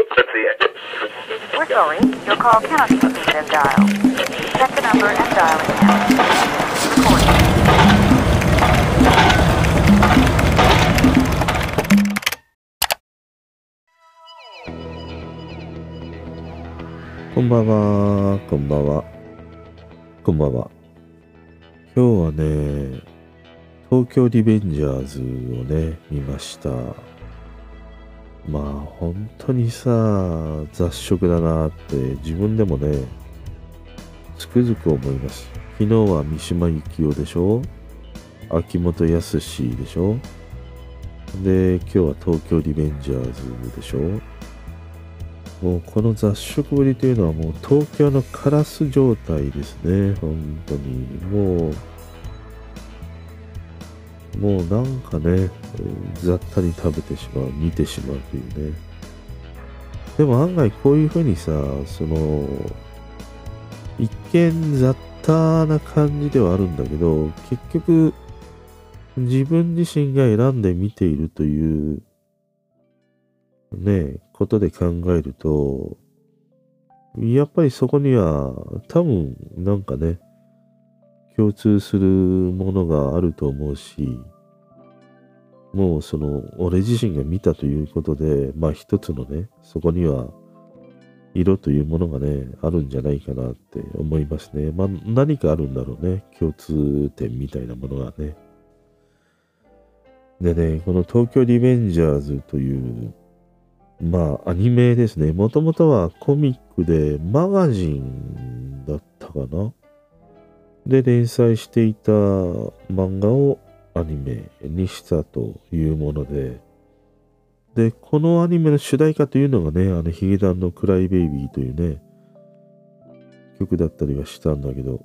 We're sorry, your call cannot be completed as dialed. Check the number and dial it again. Recording. こんばんは、こんばんは。こんばんは。今日はね、東京リベンジャーズをね、見ました。まあ、本当にさ、雑食だなって自分でもね、つくづく思います。昨日は三島由紀夫でしょ？秋元康でしょ？で、今日は東京リベンジャーズでしょ？もうこの雑食ぶりというのはもう東京のカラス状態ですね。本当に。もう、もうなんかね、雑多に食べてしまう、見てしまうというね。でも案外こういうふうにさ、その、一見雑多な感じではあるんだけど、結局、自分自身が選んで見ているという、ね、ことで考えると、やっぱりそこには多分なんかね、共通するものがあると思うし、もうその、俺自身が見たということで、まあ一つのね、そこには色というものがね、あるんじゃないかなって思いますね。まあ何かあるんだろうね、共通点みたいなものがね。でね、この東京リベンジャーズというまあ、アニメですね。もともとはコミックでマガジンだったかな。で、連載していた漫画をアニメにしたというもので、で、このアニメの主題歌というのがね、あのヒゲダンのクライベイビーというね、曲だったりはしたんだけど、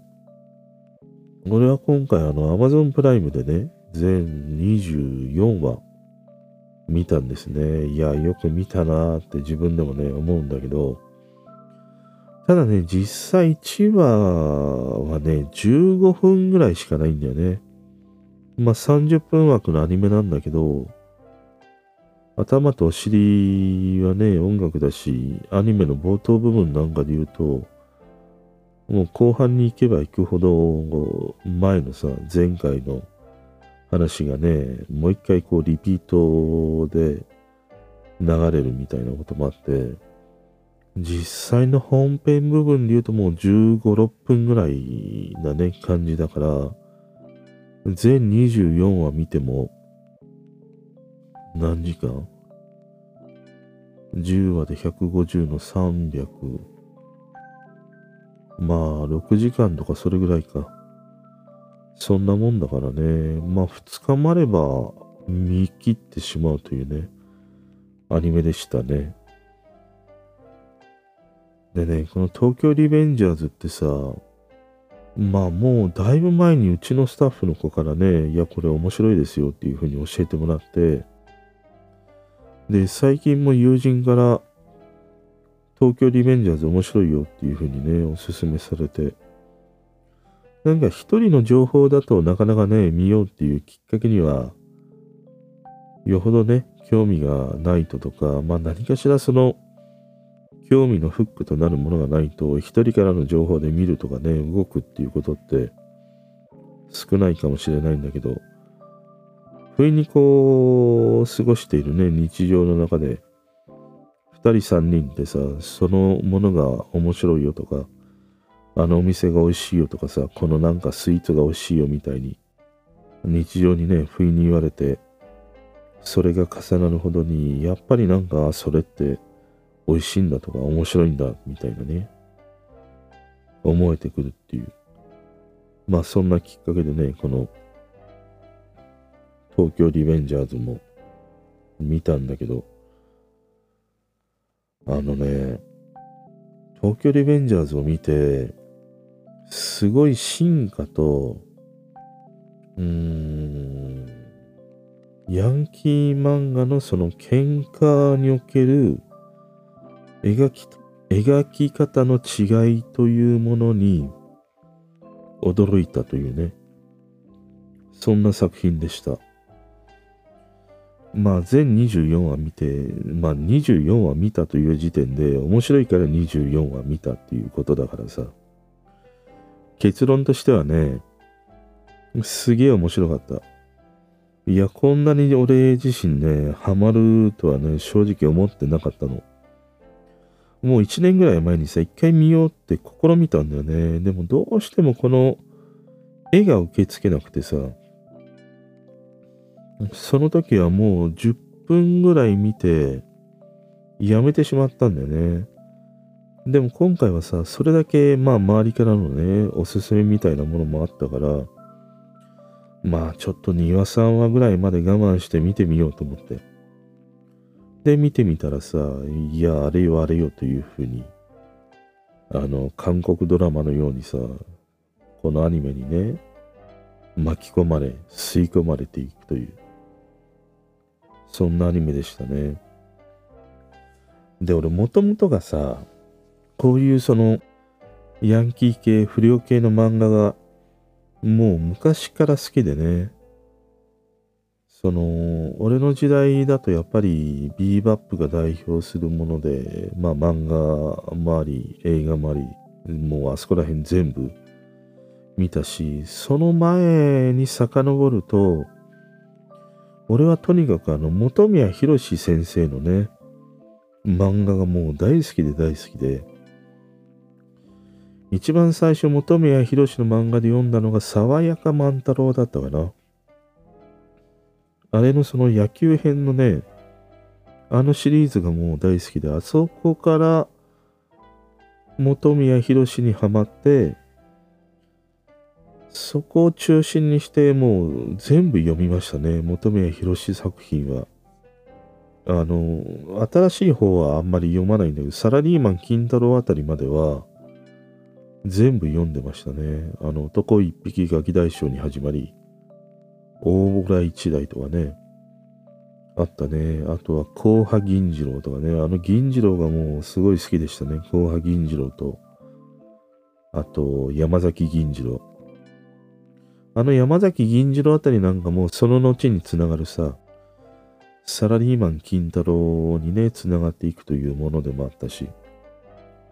俺は今回あの Amazon プライムでね、全24話見たんですね。いや、よく見たなーって自分でもね、思うんだけど、ただね、実際1話はね、15分ぐらいしかないんだよね。まあ30分枠のアニメなんだけど、頭とお尻はね、音楽だし、アニメの冒頭部分なんかで言うと、もう後半に行けば行くほど、前のさ、前回の話がね、もう一回こうリピートで流れるみたいなこともあって、実際の本編部分で言うともう15、6分ぐらいなね、感じだから、全24話見ても、何時間 ?10 話で150の300。まあ、6時間とかそれぐらいか。そんなもんだからね。まあ、2日もあれば見切ってしまうというね、アニメでしたね。でね、この東京リベンジャーズってさ、まあもうだいぶ前にうちのスタッフの子からね、いや、これ面白いですよっていうふうに教えてもらって、で、最近も友人から東京リベンジャーズ面白いよっていうふうにね、おすすめされて、なんか一人の情報だとなかなかね、見ようっていうきっかけには、よほどね、興味がないととか、まあ何かしらその、興味のフックとなるものがないと、一人からの情報で見るとかね、動くっていうことって少ないかもしれないんだけど、不意にこう、過ごしているね、日常の中で、二人三人ってさ、そのものが面白いよとか、あのお店が美味しいよとかさ、このなんかスイーツが美味しいよみたいに、日常にね、不意に言われて、それが重なるほどに、やっぱりなんか、それって美味しいんだとか面白いんだみたいなね、思えてくるっていう。まあそんなきっかけでね、この東京リベンジャーズも見たんだけど、あのね、東京リベンジャーズを見て、すごい進化と、うーん、ヤンキー漫画のその喧嘩における描き、描き方の違いというものに驚いたというね、そんな作品でした。まあ全24話見て、まあ24話見たという時点で面白いから24話見たっていうことだからさ。結論としてはね、すげえ面白かった。いや、こんなに俺自身ね、ハマるとはね、正直思ってなかったの。もう1年ぐらい前にさ、一回見ようって試みたんだよね。でもどうしてもこの絵が受け付けなくてさ、その時はもう10分ぐらい見て、やめてしまったんだよね。でも今回はさ、それだけまあ周りからのね、おすすめみたいなものもあったから、まあちょっと2話3話ぐらいまで我慢して見てみようと思って。で、見てみたらさ、いや、あれよあれよというふうに、あの、韓国ドラマのようにさ、このアニメにね、巻き込まれ、吸い込まれていくという。そんなアニメでしたね。で、俺もともとがさ、こういうその、ヤンキー系、不良系の漫画が、もう昔から好きでね。その、俺の時代だとやっぱりビーバップが代表するもので、まあ漫画もあり、映画もあり、もうあそこら辺全部見たし、その前に遡ると、俺はとにかくあの、本宮博先生のね、漫画がもう大好きで大好きで、一番最初本宮博の漫画で読んだのが爽やか万太郎だったかな。あれのその野球編のね、あのシリーズがもう大好きで、あそこから本宮博にハマって、そこを中心にしてもう全部読みましたね。本宮博作品は。あの、新しい方はあんまり読まないんだけど、サラリーマン金太郎あたりまでは全部読んでましたね。あの、男一匹ガキ大将に始まり、大村一代とかね、あったね。あとは、甲波銀次郎とかね。あの銀次郎がもうすごい好きでしたね。甲波銀次郎と、あと、山崎銀次郎。あの山崎銀次郎あたりなんかもその後につながるさ、サラリーマン金太郎にね、つながっていくというものでもあったし、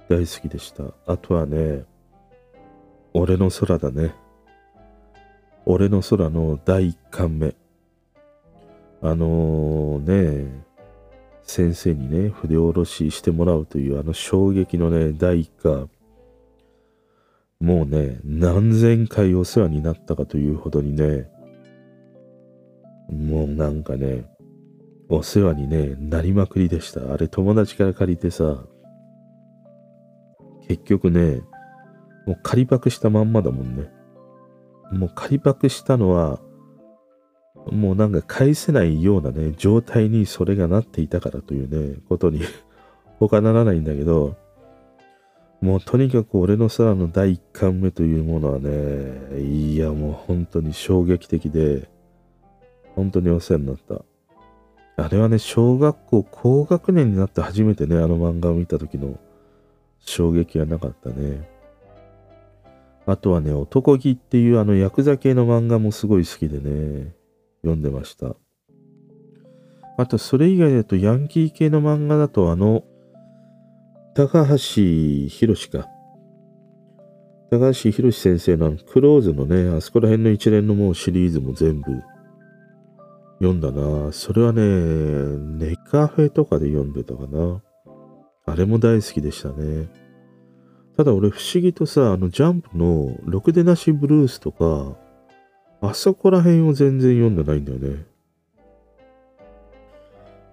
大好きでした。あとはね、俺の空だね。俺の空の第1巻目。あのー、ね、先生にね、筆下ろししてもらうというあの衝撃のね、第1巻。もうね、何千回お世話になったかというほどにね、もうなんかね、お世話にね、なりまくりでした。あれ友達から借りてさ、結局ね、もう借りパクしたまんまだもんね。もう借りパクしたのは、もうなんか返せないようなね、状態にそれがなっていたからというね、ことに 他ならないんだけど、もうとにかく俺の空の第1巻目というものはね、いやもう本当に衝撃的で、本当にお世話になった。あれはね、小学校高学年になって初めてね、あの漫画を見た時の衝撃はなかったね。あとはね、男気っていうあのヤクザ系の漫画もすごい好きでね、読んでました。あと、それ以外だとヤンキー系の漫画だとあの、高橋博か。高橋博先生のクローズのね、あそこら辺の一連のもうシリーズも全部読んだな。それはね、ネカフェとかで読んでたかな。あれも大好きでしたね。ただ俺不思議とさ、あのジャンプのろくでなしブルースとか、あそこら辺を全然読んでないんだよね。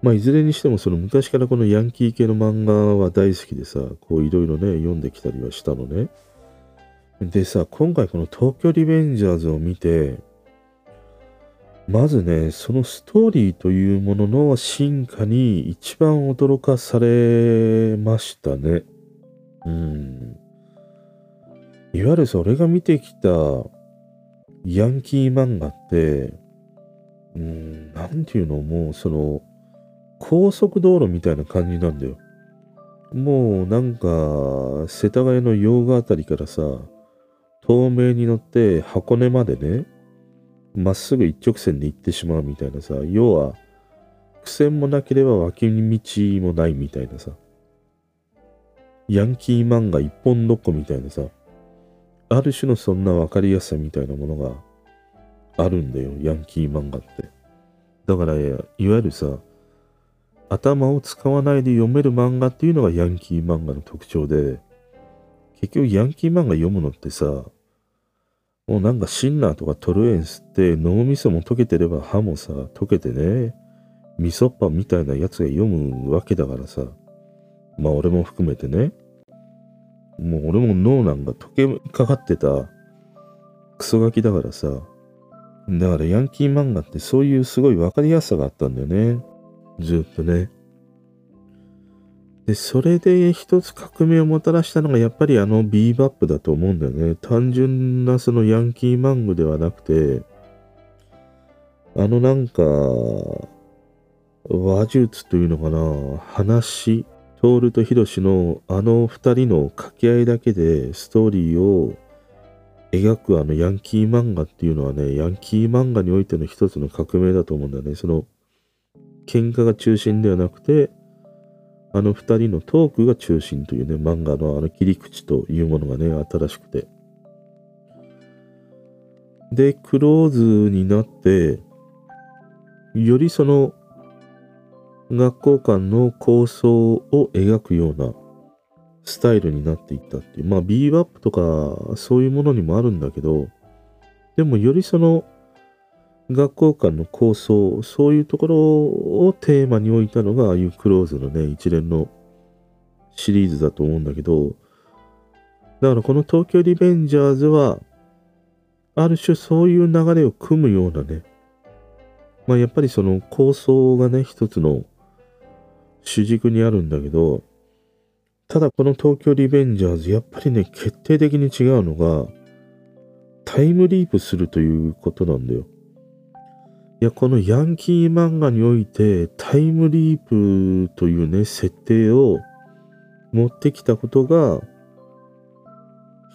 まあ、いずれにしても、その昔からこのヤンキー系の漫画は大好きでさ、こういろいろね、読んできたりはしたのね。でさ、今回この東京リベンジャーズを見て、まずね、そのストーリーというものの進化に一番驚かされましたね。うん。いわゆるそれが見てきたヤンキー漫画って、うん、なんていうのもうその、高速道路みたいな感じなんだよ。もうなんか、世田谷の洋画あたりからさ、東名に乗って箱根までね、まっすぐ一直線で行ってしまうみたいなさ、要は、伏線もなければ脇道もないみたいなさ。ヤンキー漫画一本どっこみたいなさ。ある種のそんな分かりやすさみたいなものがあるんだよ、ヤンキー漫画って。だから、いわゆるさ、頭を使わないで読める漫画っていうのがヤンキー漫画の特徴で、結局ヤンキー漫画読むのってさ、もうなんかシンナーとかトルエンスって脳みそも溶けてれば歯もさ、溶けてね、味噌パンみたいなやつが読むわけだからさ、まあ俺も含めてね、もう俺も脳なんか溶けかかってたクソガキだからさ、だからヤンキー漫画ってそういうすごい分かりやすさがあったんだよね。ずっとね。で、それで一つ革命をもたらしたのがやっぱりあのビーバップだと思うんだよね。単純なそのヤンキー漫画ではなくて、あのなんか、話術というのかな、話、トールとヒロシのあの二人の掛け合いだけでストーリーを描くあのヤンキー漫画っていうのはね、ヤンキー漫画においての一つの革命だと思うんだよね。その、喧嘩が中心ではなくて、あの二人のトークが中心というね、漫画のあの切り口というものがね、新しくて。で、クローズになって、よりその学校間の構想を描くようなスタイルになっていったっていう。まあ、ビーバップとかそういうものにもあるんだけど、でもよりその学校間の構想、そういうところをテーマに置いたのが、ああいうクローズのね、一連のシリーズだと思うんだけど、だからこの東京リベンジャーズは、ある種そういう流れを組むようなね、まあやっぱりその構想がね、一つの主軸にあるんだけど、ただこの東京リベンジャーズ、やっぱりね、決定的に違うのが、タイムリープするということなんだよ。いや、このヤンキー漫画においてタイムリープというね、設定を持ってきたことが、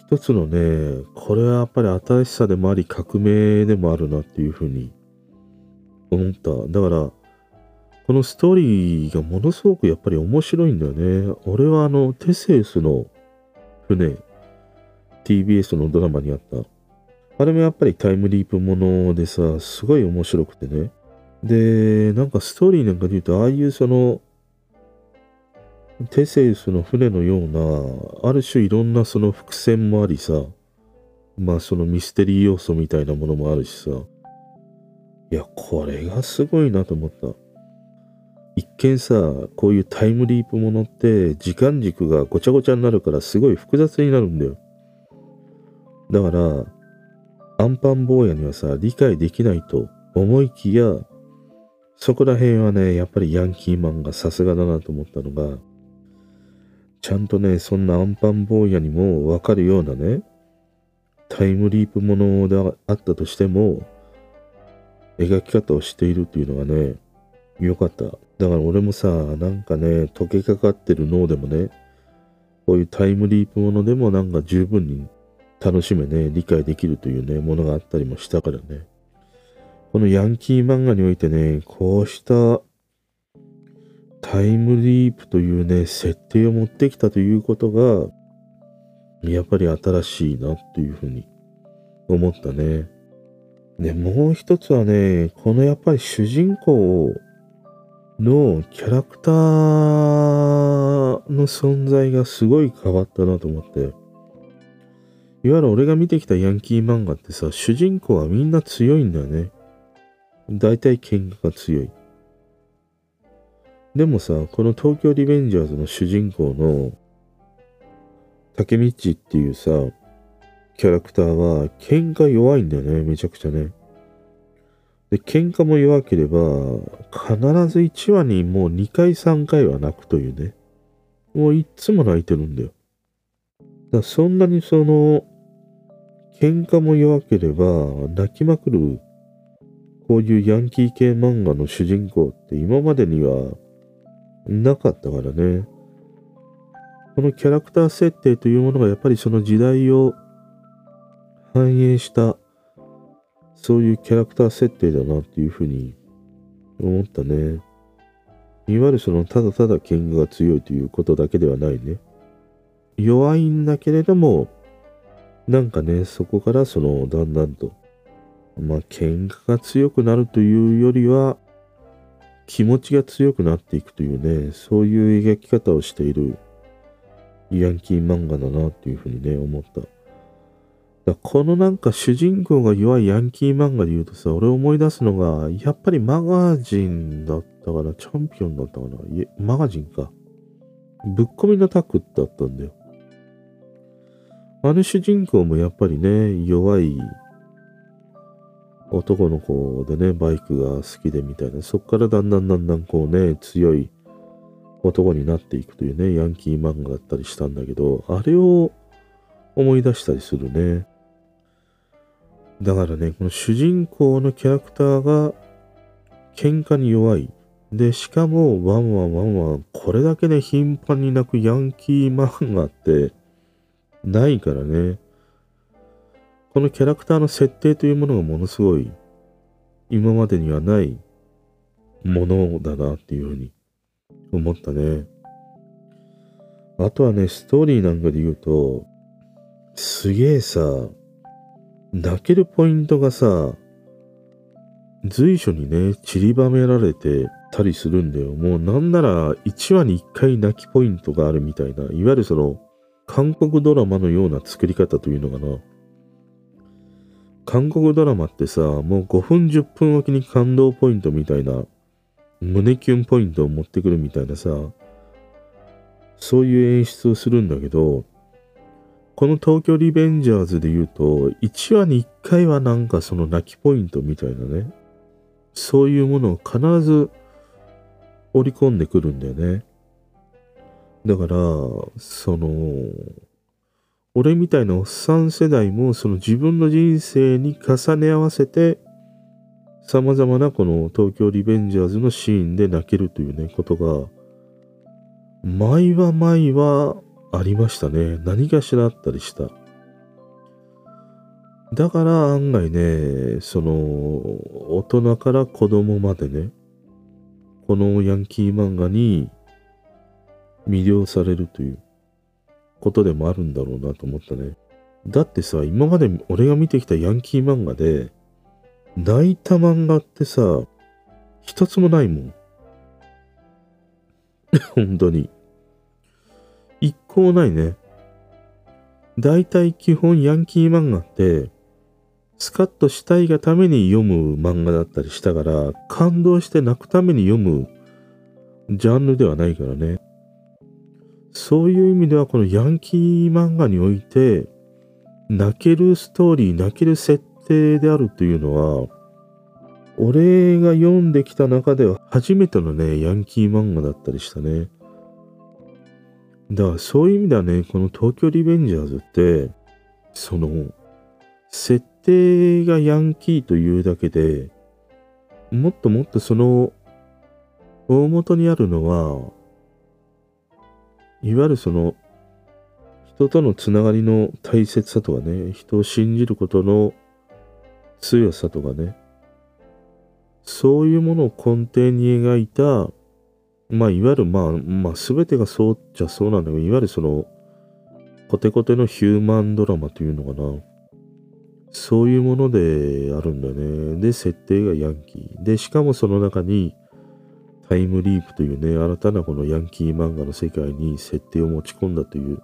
一つのね、これはやっぱり新しさでもあり革命でもあるなっていうふうに思った。だから、このストーリーがものすごくやっぱり面白いんだよね。俺はあの、テセウスの船、TBS のドラマにあったあれもやっぱりタイムリープものでさ、すごい面白くてね。で、なんかストーリーなんかで言うと、ああいうその、テセウスの船のような、ある種いろんなその伏線もありさ、まあそのミステリー要素みたいなものもあるしさ、いや、これがすごいなと思った。一見さ、こういうタイムリープものって時間軸がごちゃごちゃになるからすごい複雑になるんだよ。だから、アンパン坊やにはさ、理解できないと思いきや、そこら辺はね、やっぱりヤンキーマンがさすがだなと思ったのが、ちゃんとね、そんなアンパン坊やにもわかるようなね、タイムリープものであったとしても、描き方をしているっていうのがね、良かった。だから俺もさ、なんかね、溶けかかってる脳でもね、こういうタイムリープものでもなんか十分に楽しめね、理解できるというね、ものがあったりもしたからね。このヤンキー漫画においてね、こうしたタイムリープというね、設定を持ってきたということが、やっぱり新しいなっていうふうに思ったね。で、もう一つはね、このやっぱり主人公をのキャラクターの存在がすごい変わったなと思って。いわゆる俺が見てきたヤンキー漫画ってさ、主人公はみんな強いんだよね。大体喧嘩が強い。でもさ、この東京リベンジャーズの主人公の竹道っていうさ、キャラクターは喧嘩弱いんだよね、めちゃくちゃね。で、喧嘩も弱ければ、必ず1話にもう2回3回は泣くというね。もういっつも泣いてるんだよ。だそんなにその、喧嘩も弱ければ泣きまくるこういうヤンキー系漫画の主人公って今までにはなかったからね。このキャラクター設定というものがやっぱりその時代を反映したそういうキャラクター設定だなっていうふうに思ったね。いわゆるそのただただ喧嘩が強いということだけではないね。弱いんだけれども、なんかね、そこからそのだんだんと、まあ喧嘩が強くなるというよりは、気持ちが強くなっていくというね、そういう描き方をしているヤンキー漫画だなっていうふうにね、思った。だこのなんか主人公が弱いヤンキー漫画で言うとさ、俺思い出すのが、やっぱりマガジンだったかな、チャンピオンだったかな、マガジンか。ぶっ込みのタックだったんだよ。あの主人公もやっぱりね、弱い男の子でね、バイクが好きでみたいな、そっからだんだんだんだんこうね、強い男になっていくというね、ヤンキー漫画だったりしたんだけど、あれを思い出したりするね。だからね、この主人公のキャラクターが喧嘩に弱い。で、しかも、ワンワンワンワン、これだけね、頻繁に泣くヤンキー漫画ってないからね。このキャラクターの設定というものがものすごい、今までにはないものだなっていうふうに思ったね。あとはね、ストーリーなんかで言うと、すげえさ、泣けるポイントがさ、随所にね、散りばめられてたりするんだよ。もうなんなら1話に1回泣きポイントがあるみたいな、いわゆるその、韓国ドラマのような作り方というのかな。韓国ドラマってさ、もう5分10分おきに感動ポイントみたいな、胸キュンポイントを持ってくるみたいなさ、そういう演出をするんだけど、この東京リベンジャーズで言うと、1話に1回はなんかその泣きポイントみたいなね、そういうものを必ず織り込んでくるんだよね。だから、その、俺みたいなおっさん世代もその自分の人生に重ね合わせて、様々なこの東京リベンジャーズのシーンで泣けるというね、ことが、毎は毎はありましたね。何かしらあったりした。だから案外ね、その、大人から子供までね、このヤンキー漫画に魅了されるということでもあるんだろうなと思ったね。だってさ、今まで俺が見てきたヤンキー漫画で、泣いた漫画ってさ、一つもないもん。本当に。一個もないね。だいたい基本ヤンキー漫画って、スカッとしたいがために読む漫画だったりしたから、感動して泣くために読むジャンルではないからね。そういう意味ではこのヤンキー漫画において、泣けるストーリー、泣ける設定であるというのは、俺が読んできた中では初めてのね、ヤンキー漫画だったりしたね。だからそういう意味ではね、この東京リベンジャーズって、その、設定がヤンキーというだけで、もっともっとその、大元にあるのは、いわゆるその、人とのつながりの大切さとかね、人を信じることの強さとかね、そういうものを根底に描いたまあ、いわゆる、まあ、まあ、すべてがそうじゃそうなんだけど、いわゆるその、コテコテのヒューマンドラマというのかな。そういうものであるんだよね。で、設定がヤンキー。で、しかもその中に、タイムリープというね、新たなこのヤンキー漫画の世界に設定を持ち込んだという。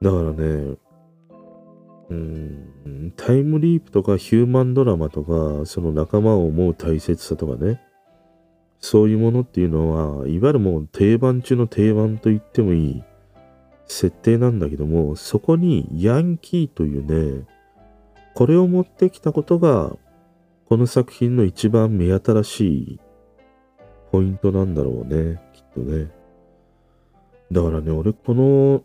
だからね、うん、タイムリープとかヒューマンドラマとか、その仲間を思う大切さとかね、そういうものっていうのは、いわゆるもう定番中の定番と言ってもいい設定なんだけども、そこにヤンキーというね、これを持ってきたことが、この作品の一番目新しいポイントなんだろうね、きっとね。だからね、俺この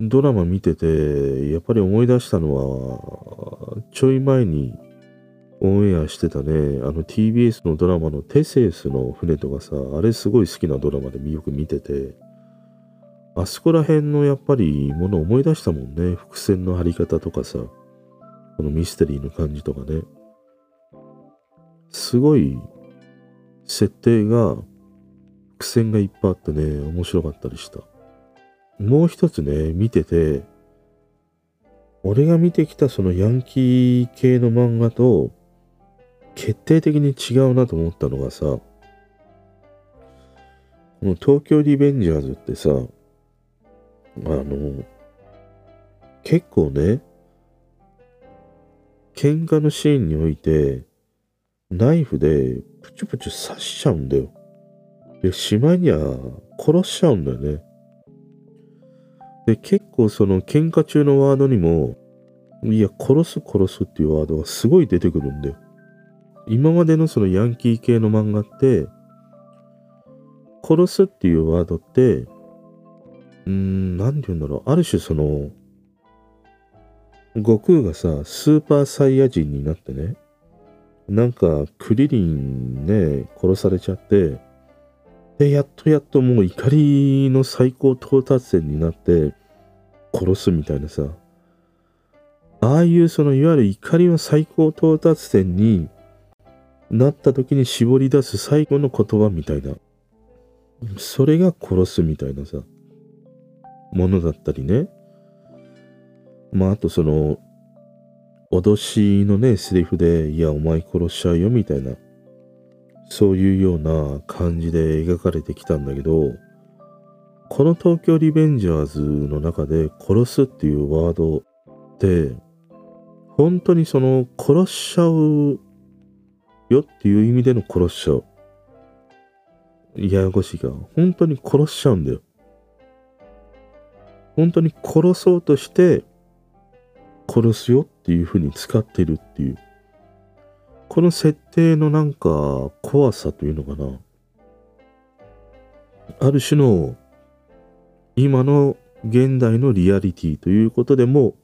ドラマ見てて、やっぱり思い出したのは、ちょい前にオンエアしてたね、あの TBS のドラマのテセウスの船とかさ、あれすごい好きなドラマでよく見てて、あそこら辺のやっぱりもの思い出したもんね。伏線の張り方とかさ、このミステリーの感じとかね。すごい設定が伏線がいっぱいあってね、面白かったりした。もう一つね、見てて、俺が見てきたそのヤンキー系の漫画と、決定的に違うなと思ったのがさ、この東京リベンジャーズってさ、あの、結構ね、喧嘩のシーンにおいて、ナイフでプチュプチュ刺しちゃうんだよ。で、しまいには殺しちゃうんだよね。で、結構その喧嘩中のワードにも、いや、殺す殺すっていうワードがすごい出てくるんだよ。今までのそのヤンキー系の漫画って、殺すっていうワードって、うーん、なんて言うんだろう。ある種その、悟空がさ、スーパーサイヤ人になってね、なんかクリリンね、殺されちゃって、で、やっとやっともう怒りの最高到達点になって殺すみたいなさ、ああいうそのいわゆる怒りの最高到達点になった時に絞り出す最後の言葉みたいな。それが殺すみたいなさ、ものだったりね。まあ、あとその、脅しのね、セリフで、いや、お前殺しちゃうよみたいな、そういうような感じで描かれてきたんだけど、この東京リベンジャーズの中で殺すっていうワードって、本当にその殺しちゃうよっていう意味での殺しちゃう。ややこしいが、本当に殺しちゃうんだよ。本当に殺そうとして殺すよっていう風に使ってるっていう。この設定のなんか怖さというのかな。ある種の今の現代のリアリティということでも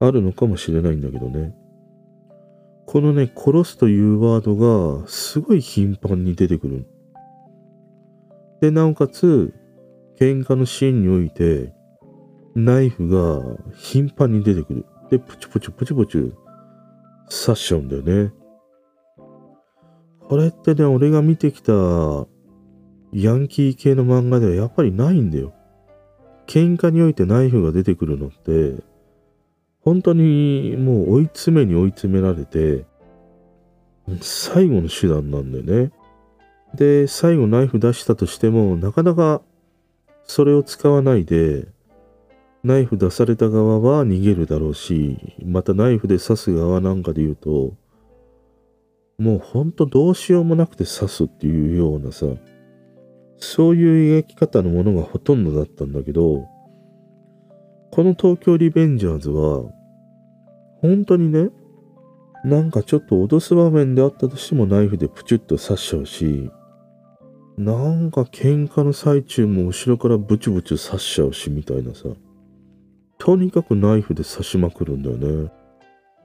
あるのかもしれないんだけどね。このね、殺すというワードがすごい頻繁に出てくる。で、なおかつ、喧嘩のシーンにおいて、ナイフが頻繁に出てくる。で、プチプチプチプチ刺しちゃうんだよね。これってね、俺が見てきたヤンキー系の漫画ではやっぱりないんだよ。喧嘩においてナイフが出てくるのって、本当にもう追い詰めに追い詰められて、最後の手段なんだよね。で、最後ナイフ出したとしても、なかなかそれを使わないで、ナイフ出された側は逃げるだろうし、またナイフで刺す側なんかで言うと、もうほんとどうしようもなくて刺すっていうようなさ、そういう描き方のものがほとんどだったんだけど、この東京リベンジャーズは、本当にね、なんかちょっと脅す場面であったとしてもナイフでプチュッと刺しちゃうし、なんか喧嘩の最中も後ろからブチブチ刺しちゃうしみたいなさ。とにかくナイフで刺しまくるんだよね。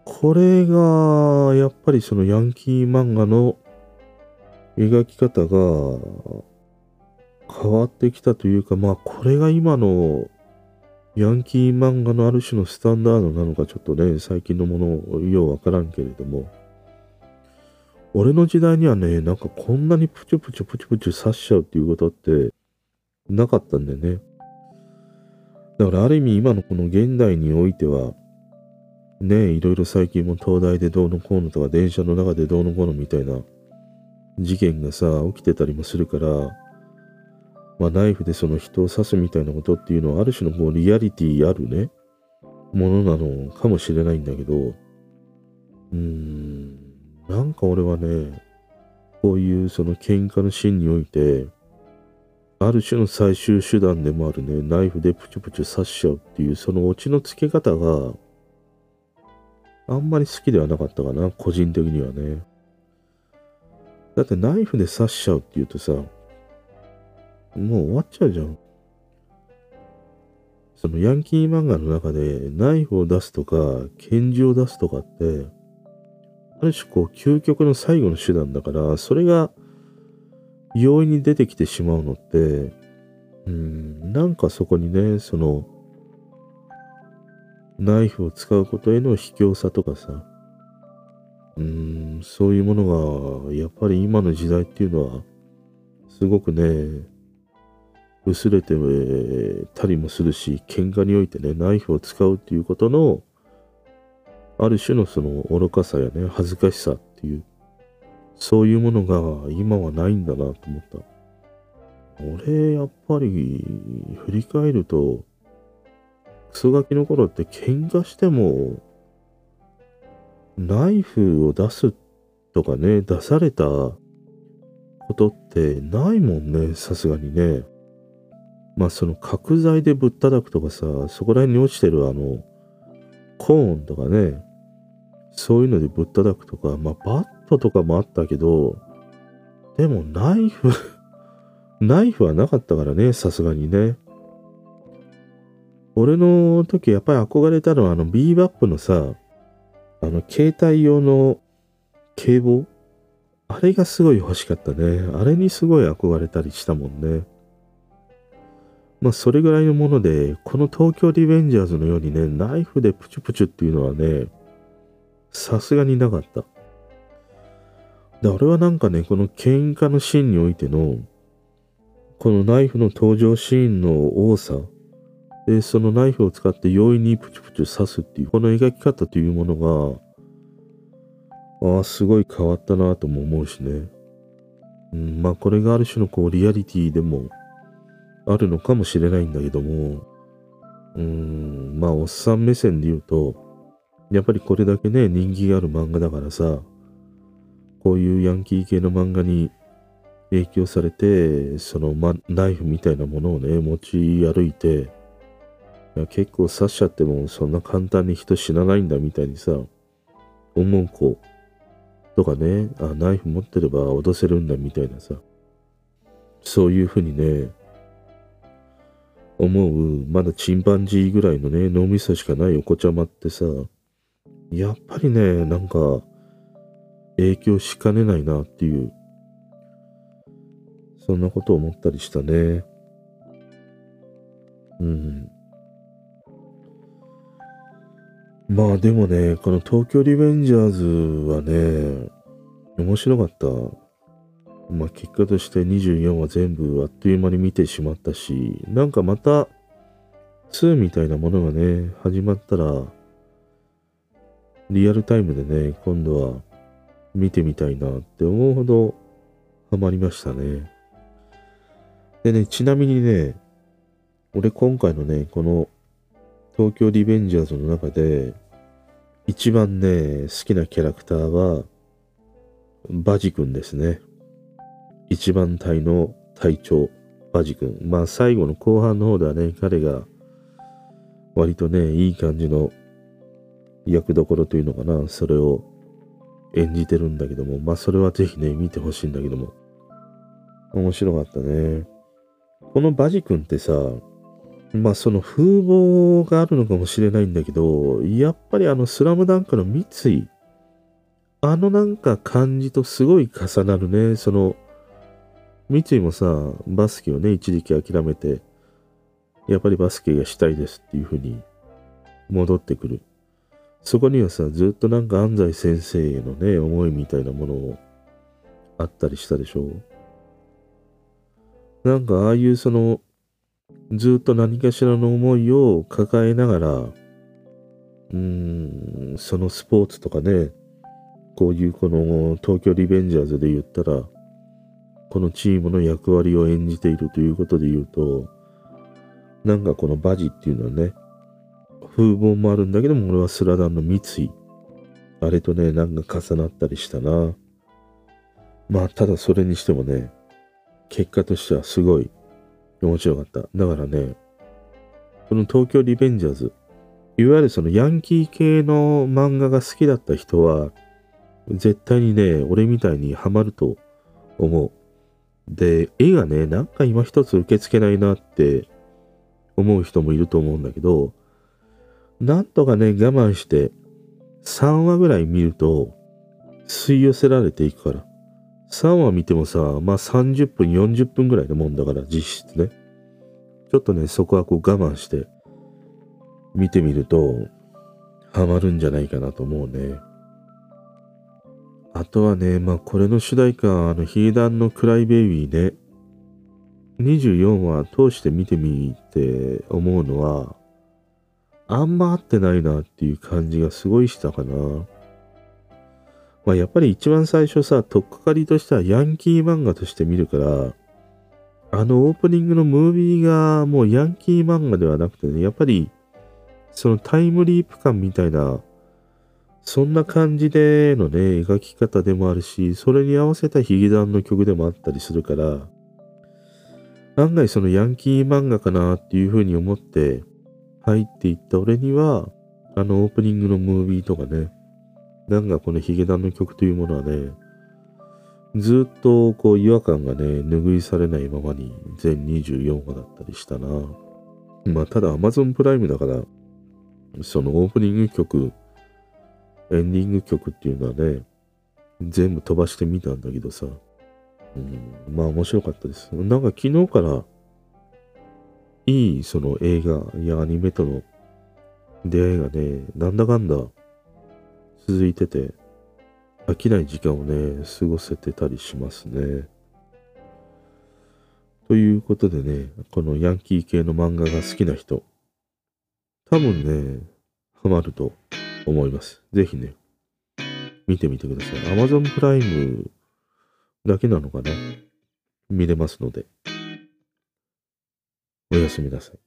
これが、やっぱりそのヤンキー漫画の描き方が変わってきたというか、まあこれが今のヤンキー漫画のある種のスタンダードなのかちょっとね、最近のものようわからんけれども、俺の時代にはね、なんかこんなにプチュプチュプチュプチュ刺しちゃうっていうことってなかったんだよね。だからある意味今のこの現代においては、ねいろいろ最近も東大でどうのこうのとか電車の中でどうのこうのみたいな事件がさ、起きてたりもするから、まあ、ナイフでその人を刺すみたいなことっていうのはある種のもうリアリティあるね、ものなのかもしれないんだけど、うーん、なんか俺はね、こういうその喧嘩のシーンにおいて、ある種の最終手段でもあるね、ナイフでプチュプチュ刺しちゃうっていう、そのオチのつけ方が、あんまり好きではなかったかな、個人的にはね。だってナイフで刺しちゃうっていうとさ、もう終わっちゃうじゃん。そのヤンキー漫画の中でナイフを出すとか拳銃を出すとかってある種こう究極の最後の手段だからそれが容易に出てきてしまうのってうんなんかそこにねそのナイフを使うことへの卑怯さとかさうんそういうものがやっぱり今の時代っていうのはすごくね、薄れてたりもするし、喧嘩においてね、ナイフを使うっていうことの、ある種のその愚かさやね、恥ずかしさっていう、そういうものが今はないんだなと思った。俺、やっぱり、振り返ると、クソガキの頃って喧嘩しても、ナイフを出すとかね、出されたことってないもんね、さすがにね。まあその角材でぶったたくとかさ、そこら辺に落ちてるあの、コーンとかね、そういうのでぶったたくとか、まあバットとかもあったけど、でもナイフ ナイフはなかったからね、さすがにね。俺の時やっぱり憧れたのはあのビーバップのさ、あの携帯用の警棒？あれがすごい欲しかったね。あれにすごい憧れたりしたもんね。まあそれぐらいのもので、この東京リベンジャーズのようにね、ナイフでプチュプチュっていうのはね、さすがになかった。で、俺はなんかね、この喧嘩のシーンにおいての、このナイフの登場シーンの多さ、で、そのナイフを使って容易にプチュプチュ刺すっていう、この描き方というものが、ああ、すごい変わったなとも思うしね。うん、まあこれがある種のこうリアリティでもあるのかもしれないんだけども、うーん、まあ、おっさん目線で言うと、やっぱりこれだけね、人気がある漫画だからさ、こういうヤンキー系の漫画に影響されて、その、ま、ナイフみたいなものをね、持ち歩いて、結構刺しちゃってもそんな簡単に人死なないんだみたいにさ、思う子とかね、あ、ナイフ持ってれば脅せるんだみたいなさ、そういうふうにね、思う、まだチンパンジーぐらいのね、脳みそしかないお子ちゃまってさ、やっぱりね、なんか、影響しかねないなっていう、そんなことを思ったりしたね。うん。まあでもね、この東京リベンジャーズはね、面白かった。まあ、結果として24は全部あっという間に見てしまったし、なんかまた2みたいなものがね、始まったら、リアルタイムでね、今度は見てみたいなって思うほどハマりましたね。でね、ちなみにね、俺今回のね、この東京リベンジャーズの中で、一番ね、好きなキャラクターは、バジ君ですね。一番隊の隊長、バジ君。まあ最後の後半の方ではね、彼が割とね、いい感じの役どころというのかな、それを演じてるんだけども、まあそれはぜひね、見てほしいんだけども。面白かったね。このバジ君ってさ、まあその風貌があるのかもしれないんだけど、やっぱりあのスラムダンクの三井、あのなんか感じとすごい重なるね、その三井もさ、バスケをね、一時期諦めて、やっぱりバスケがしたいですっていうふうに戻ってくる。そこにはさ、ずっとなんか安西先生へのね、思いみたいなものをあったりしたでしょ？うなんかああいうその、ずっと何かしらの思いを抱えながら、うーん、そのスポーツとかね、こういうこの東京リベンジャーズで言ったら、このチームの役割を演じているということで言うと、なんかこのバジっていうのはね、風貌もあるんだけども、俺はスラダンの三井。あれとね、なんか重なったりしたな。まあ、ただそれにしてもね、結果としてはすごい面白かった。だからね、この東京リベンジャーズ、いわゆるそのヤンキー系の漫画が好きだった人は、絶対にね、俺みたいにハマると思う。で、絵がね、なんか今一つ受け付けないなって思う人もいると思うんだけど、なんとかね、我慢して3話ぐらい見ると吸い寄せられていくから。3話見てもさ、まあ30分、40分ぐらいのもんだから、実質ね。ちょっとね、そこはこう我慢して見てみると、ハマるんじゃないかなと思うね。あとはね、まあこれの主題歌、あの、ヒーダンのクライベイビーね。24話通して見てみて思うのは、あんま合ってないなっていう感じがすごいしたかな。まあやっぱり一番最初さ、とっかかりとしてはヤンキー漫画として見るから、あのオープニングのムービーがもうヤンキー漫画ではなくてね、やっぱりそのタイムリープ感みたいな、そんな感じでのね、描き方でもあるし、それに合わせたヒゲダンの曲でもあったりするから、案外そのヤンキー漫画かなっていうふうに思って入っていった俺には、あのオープニングのムービーとかね、なんかこのヒゲダンの曲というものはね、ずっとこう違和感がね、拭いされないままに全24話だったりしたな。まあただ Amazon プライムだから、そのオープニング曲、エンディング曲っていうのはね、全部飛ばしてみたんだけどさ、うん、まあ面白かったです。なんか昨日から、いいその映画やアニメとの出会いがね、なんだかんだ続いてて、飽きない時間をね、過ごせてたりしますね。ということでね、このヤンキー系の漫画が好きな人、多分ね、ハマると思います。ぜひね、見てみてください。Amazon プライムだけなのかな？見れますので。おやすみなさい。